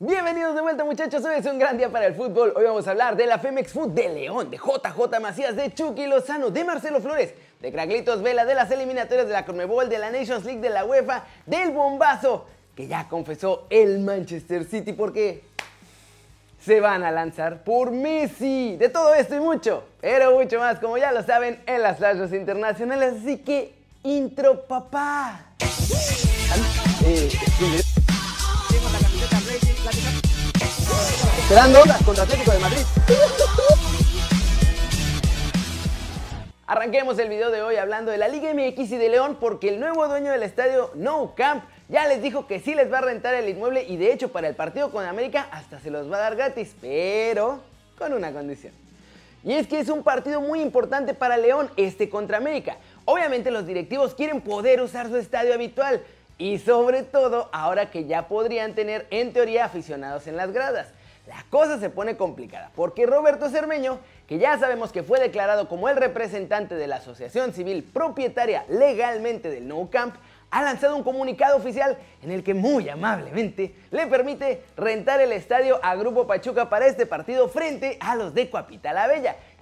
Bienvenidos de vuelta muchachos, hoy es un gran día para el fútbol. Hoy vamos a hablar de la Femex Food de León, de JJ Macías, de Chucky Lozano, de Marcelo Flores, de Craglitos Vela, de las eliminatorias de la Conmebol, de la Nations League, de la UEFA, del bombazo que ya confesó el Manchester City porque se van a lanzar por Messi. De todo esto y mucho, pero mucho más, como ya lo saben, en las radios internacionales. Así que, intro papá. Eh, Esperando contra Atlético de Madrid. Arranquemos el video de hoy hablando de la Liga MX y de León porque el nuevo dueño del estadio No Camp ya les dijo que sí les va a rentar el inmueble y de hecho para el partido con América hasta se los va a dar gratis, pero con una condición. Y es que es un partido muy importante para León este contra América. Obviamente los directivos quieren poder usar su estadio habitual y sobre todo ahora que ya podrían tener en teoría aficionados en las gradas la cosa se pone complicada, porque Roberto Cermeño, que ya sabemos que fue declarado como el representante de la asociación civil propietaria legalmente del Nou Camp, ha lanzado un comunicado oficial en el que muy amablemente le permite rentar el estadio a Grupo Pachuca para este partido frente a los de Coapita la.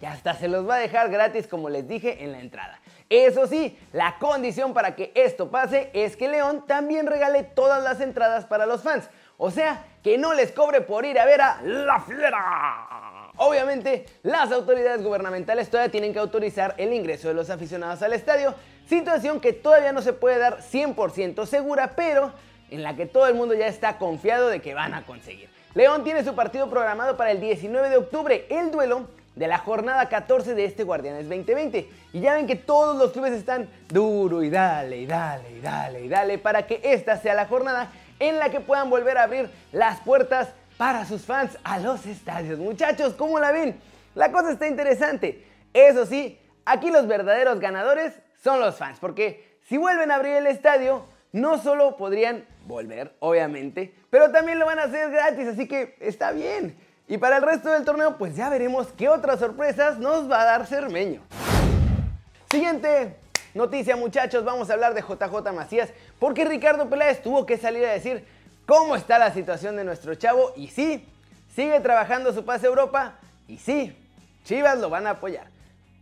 Y hasta se los va a dejar gratis como les dije en la entrada. Eso sí, la condición para que esto pase es que León también regale todas las entradas para los fans. O sea, que no les cobre por ir a ver a La Fiera. Obviamente, las autoridades gubernamentales todavía tienen que autorizar el ingreso de los aficionados al estadio, situación que todavía no se puede dar 100% segura, pero en la que todo el mundo ya está confiado de que van a conseguir. León tiene su partido programado para el 19 de octubre, el duelo de la jornada 14 de este Guardianes 2020. Y ya ven que todos los clubes están duro y dale y dale y dale y dale para que esta sea la jornada en la que puedan volver a abrir las puertas para sus fans a los estadios. Muchachos, ¿cómo la ven? La cosa está interesante. Eso sí, aquí los verdaderos ganadores son los fans, porque si vuelven a abrir el estadio, no solo podrían volver, obviamente, pero también lo van a hacer gratis, así que está bien. Y para el resto del torneo, pues ya veremos qué otras sorpresas nos va a dar Cermeño. Siguiente noticia, muchachos, vamos a hablar de JJ Macías, porque Ricardo Peláez tuvo que salir a decir cómo está la situación de nuestro chavo y sí, sigue trabajando su pase Europa y sí, Chivas lo van a apoyar.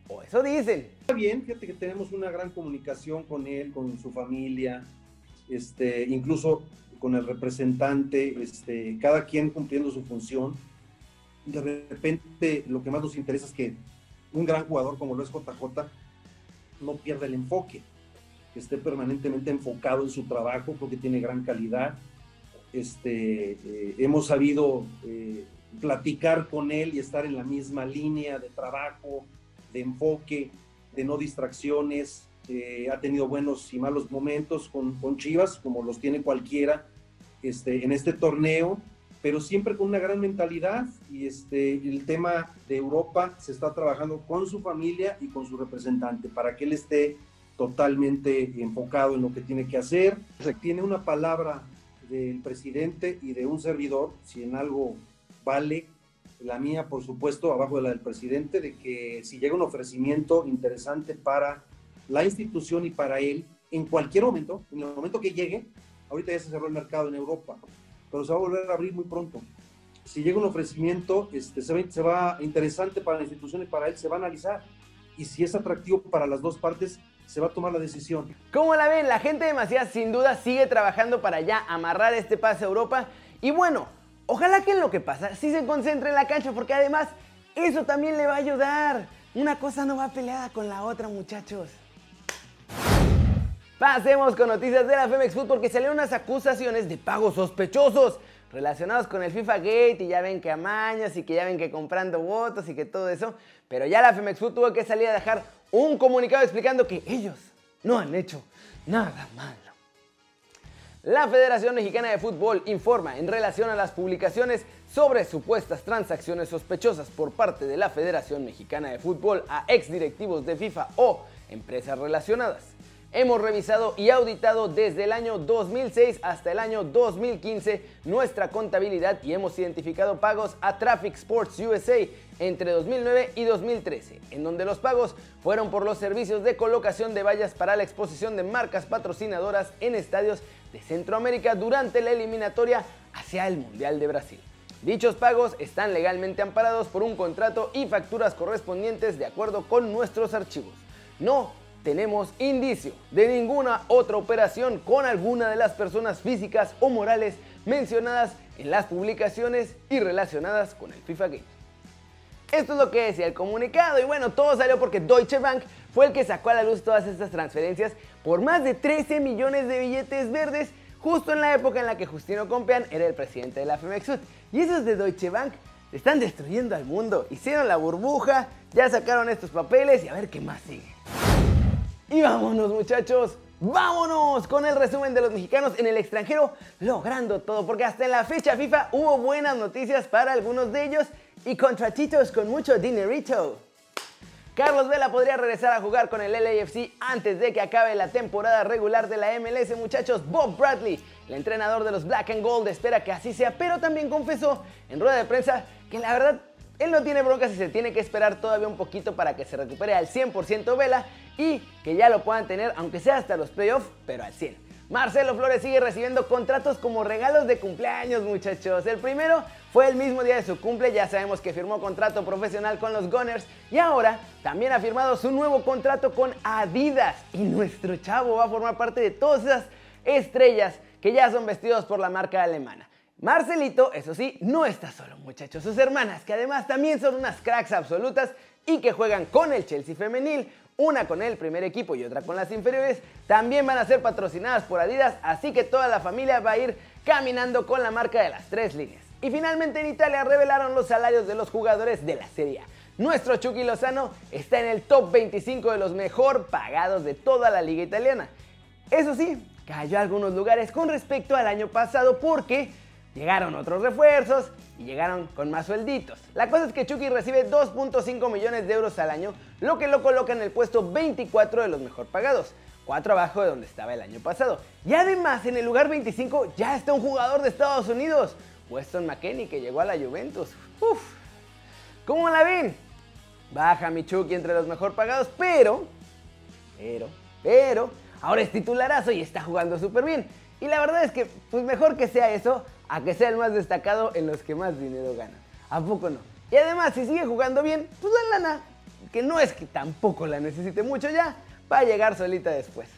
O eso dicen. Está bien, fíjate que tenemos una gran comunicación con él, con su familia, este, incluso con el representante, este, cada quien cumpliendo su función. De repente lo que más nos interesa es que un gran jugador como lo es JJ no pierda el enfoque, que esté permanentemente enfocado en su trabajo porque tiene gran calidad. Este, eh, hemos sabido eh, platicar con él y estar en la misma línea de trabajo, de enfoque, de no distracciones. Eh, ha tenido buenos y malos momentos con, con, Chivas, como los tiene cualquiera este, en este torneo, pero siempre con una gran mentalidad. Y este, el tema de Europa se está trabajando con su familia y con su representante para que él esté totalmente enfocado en lo que tiene que hacer. Tiene una palabra del presidente y de un servidor, si en algo vale, la mía, por supuesto, abajo de la del presidente, de que si llega un ofrecimiento interesante para la institución y para él, en cualquier momento, en el momento que llegue, ahorita ya se cerró el mercado en Europa, pero se va a volver a abrir muy pronto. Si llega un ofrecimiento, este, se, va, se interesante para la institución y para él, se va a analizar. Y si es atractivo para las dos partes, se va a tomar la decisión. ¿Cómo la ven? La gente de sin duda sigue trabajando para ya amarrar este pase a Europa. Y bueno, ojalá que lo que pasa sí se concentre en la cancha, porque además eso también le va a ayudar. Una cosa no va peleada con la otra, muchachos. Pasemos con noticias de la Femex Food porque salieron unas acusaciones de pagos sospechosos relacionados con el FIFA Gate y ya ven que amañas y que ya ven que comprando votos y que todo eso. Pero ya la Femex Food tuvo que salir a dejar un comunicado explicando que ellos no han hecho nada malo. La Federación Mexicana de Fútbol informa en relación a las publicaciones sobre supuestas transacciones sospechosas por parte de la Federación Mexicana de Fútbol a exdirectivos de FIFA o empresas relacionadas. Hemos revisado y auditado desde el año 2006 hasta el año 2015 nuestra contabilidad y hemos identificado pagos a Traffic Sports USA entre 2009 y 2013, en donde los pagos fueron por los servicios de colocación de vallas para la exposición de marcas patrocinadoras en estadios de Centroamérica durante la eliminatoria hacia el Mundial de Brasil. Dichos pagos están legalmente amparados por un contrato y facturas correspondientes de acuerdo con nuestros archivos. No tenemos indicio de ninguna otra operación con alguna de las personas físicas o morales mencionadas en las publicaciones y relacionadas con el FIFA Game. Esto es lo que decía el comunicado y bueno, todo salió porque Deutsche Bank fue el que sacó a la luz todas estas transferencias por más de 13 millones de billetes verdes justo en la época en la que Justino Compean era el presidente de la Femexud. Y esos de Deutsche Bank están destruyendo al mundo. Hicieron la burbuja, ya sacaron estos papeles y a ver qué más sigue. Vámonos muchachos, vámonos con el resumen de los mexicanos en el extranjero logrando todo, porque hasta en la fecha FIFA hubo buenas noticias para algunos de ellos y contratitos con mucho dinerito. Carlos Vela podría regresar a jugar con el LAFC antes de que acabe la temporada regular de la MLS, muchachos. Bob Bradley, el entrenador de los Black and Gold, espera que así sea, pero también confesó en rueda de prensa que la verdad él no tiene broncas y se tiene que esperar todavía un poquito para que se recupere al 100% Vela y que ya lo puedan tener, aunque sea hasta los playoffs, pero al 100. Marcelo Flores sigue recibiendo contratos como regalos de cumpleaños, muchachos. El primero fue el mismo día de su cumple, ya sabemos que firmó contrato profesional con los Gunners y ahora también ha firmado su nuevo contrato con Adidas. Y nuestro chavo va a formar parte de todas esas estrellas que ya son vestidos por la marca alemana. Marcelito, eso sí, no está solo, muchachos. Sus hermanas, que además también son unas cracks absolutas y que juegan con el Chelsea femenil, una con el primer equipo y otra con las inferiores, también van a ser patrocinadas por Adidas, así que toda la familia va a ir caminando con la marca de las tres líneas. Y finalmente en Italia revelaron los salarios de los jugadores de la Serie A. Nuestro Chucky Lozano está en el top 25 de los mejor pagados de toda la liga italiana. Eso sí, cayó a algunos lugares con respecto al año pasado porque Llegaron otros refuerzos y llegaron con más suelditos. La cosa es que Chucky recibe 2.5 millones de euros al año, lo que lo coloca en el puesto 24 de los mejor pagados, 4 abajo de donde estaba el año pasado. Y además en el lugar 25 ya está un jugador de Estados Unidos, Weston McKenney, que llegó a la Juventus. Uf. ¿Cómo la ven? Baja mi Chucky entre los mejor pagados, pero, pero, pero, ahora es titularazo y está jugando súper bien. Y la verdad es que, pues mejor que sea eso, a que sea el más destacado en los que más dinero ganan. ¿A poco no? Y además, si sigue jugando bien, pues la lana, que no es que tampoco la necesite mucho ya, va a llegar solita después.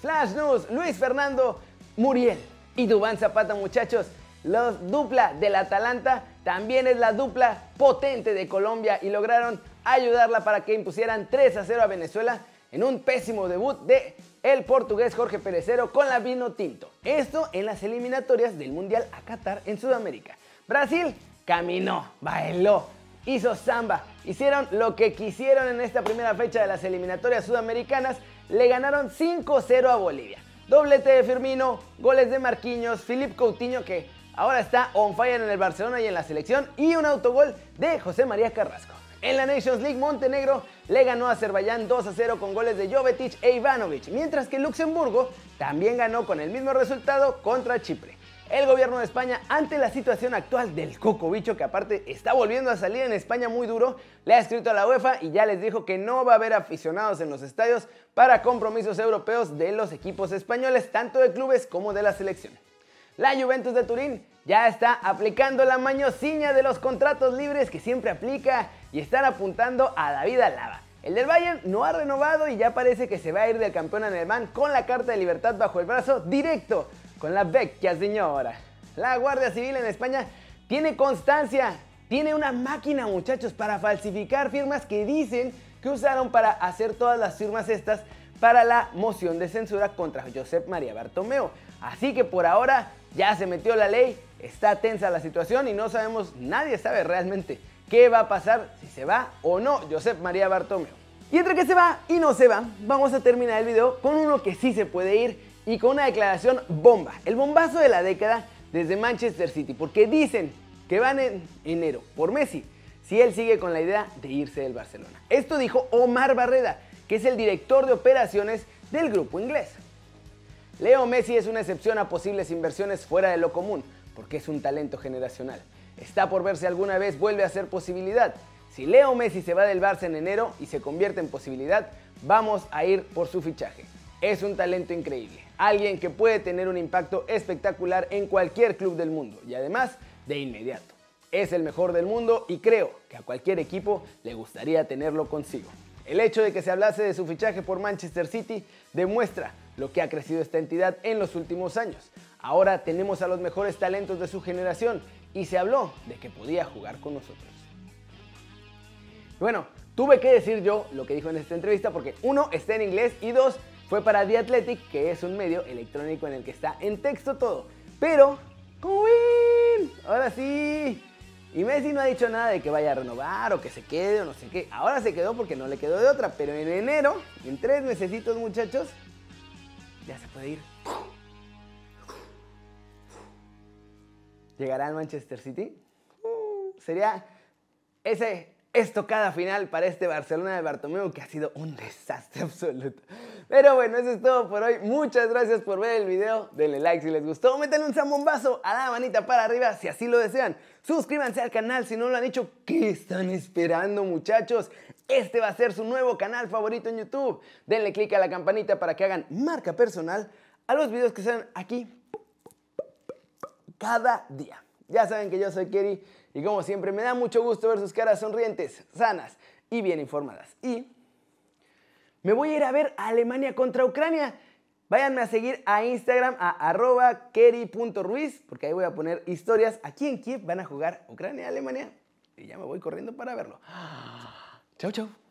Flash News, Luis Fernando Muriel y Dubán Zapata, muchachos. La dupla del Atalanta también es la dupla potente de Colombia y lograron ayudarla para que impusieran 3 a 0 a Venezuela en un pésimo debut de el portugués Jorge Perecero con la vino tinto. Esto en las eliminatorias del Mundial a Qatar en Sudamérica. Brasil caminó, bailó, hizo samba, hicieron lo que quisieron en esta primera fecha de las eliminatorias sudamericanas, le ganaron 5-0 a Bolivia. Doblete de Firmino, goles de Marquinhos, Filip Coutinho que ahora está on fire en el Barcelona y en la selección y un autogol de José María Carrasco. En la Nations League, Montenegro le ganó a Azerbaiyán 2 a 0 con goles de Jovetic e Ivanovic, mientras que Luxemburgo también ganó con el mismo resultado contra Chipre. El gobierno de España, ante la situación actual del coco bicho, que aparte está volviendo a salir en España muy duro, le ha escrito a la UEFA y ya les dijo que no va a haber aficionados en los estadios para compromisos europeos de los equipos españoles, tanto de clubes como de la selección. La Juventus de Turín ya está aplicando la mañosiña de los contratos libres que siempre aplica y están apuntando a David Alaba. El del Bayern no ha renovado y ya parece que se va a ir del campeón alemán con la carta de libertad bajo el brazo directo con la vecchia señora. La Guardia Civil en España tiene constancia, tiene una máquina muchachos para falsificar firmas que dicen que usaron para hacer todas las firmas estas para la moción de censura contra Josep María Bartomeu. Así que por ahora ya se metió la ley, está tensa la situación y no sabemos, nadie sabe realmente qué va a pasar si se va o no Josep María Bartomeu. Y entre que se va y no se va, vamos a terminar el video con uno que sí se puede ir y con una declaración bomba, el bombazo de la década desde Manchester City, porque dicen que van en enero por Messi si él sigue con la idea de irse del Barcelona. Esto dijo Omar Barreda, que es el director de operaciones del grupo inglés. Leo Messi es una excepción a posibles inversiones fuera de lo común, porque es un talento generacional. Está por ver si alguna vez vuelve a ser posibilidad. Si Leo Messi se va del Barça en enero y se convierte en posibilidad, vamos a ir por su fichaje. Es un talento increíble. alguien que puede tener un impacto espectacular en cualquier club del mundo y además de inmediato. Es el mejor del mundo y creo que a cualquier equipo le gustaría tenerlo consigo. El hecho de que se hablase de su fichaje por Manchester City demuestra lo que ha crecido esta entidad en los últimos años. Ahora tenemos a los mejores talentos de su generación y se habló de que podía jugar con nosotros. Bueno, tuve que decir yo lo que dijo en esta entrevista porque uno está en inglés y dos fue para The Athletic, que es un medio electrónico en el que está en texto todo. Pero, ¿cómo ven? Ahora sí. Y Messi no ha dicho nada de que vaya a renovar o que se quede o no sé qué. Ahora se quedó porque no le quedó de otra. Pero en enero, en tres mesecitos muchachos, ya se puede ir. ¿Llegará al Manchester City? Uh, sería ese estocada final para este Barcelona de Bartomeu que ha sido un desastre absoluto. Pero bueno, eso es todo por hoy. Muchas gracias por ver el video. Denle like si les gustó. Métanle un zambombazo a la manita para arriba si así lo desean. Suscríbanse al canal si no lo han hecho. ¿Qué están esperando muchachos? Este va a ser su nuevo canal favorito en YouTube. Denle click a la campanita para que hagan marca personal a los videos que sean aquí cada día. Ya saben que yo soy Kerry y como siempre me da mucho gusto ver sus caras sonrientes, sanas y bien informadas. Y me voy a ir a ver Alemania contra Ucrania. Váyanme a seguir a Instagram a arroba keri.ruiz porque ahí voy a poner historias. Aquí en Kiev van a jugar Ucrania-Alemania y ya me voy corriendo para verlo. Chau, chau.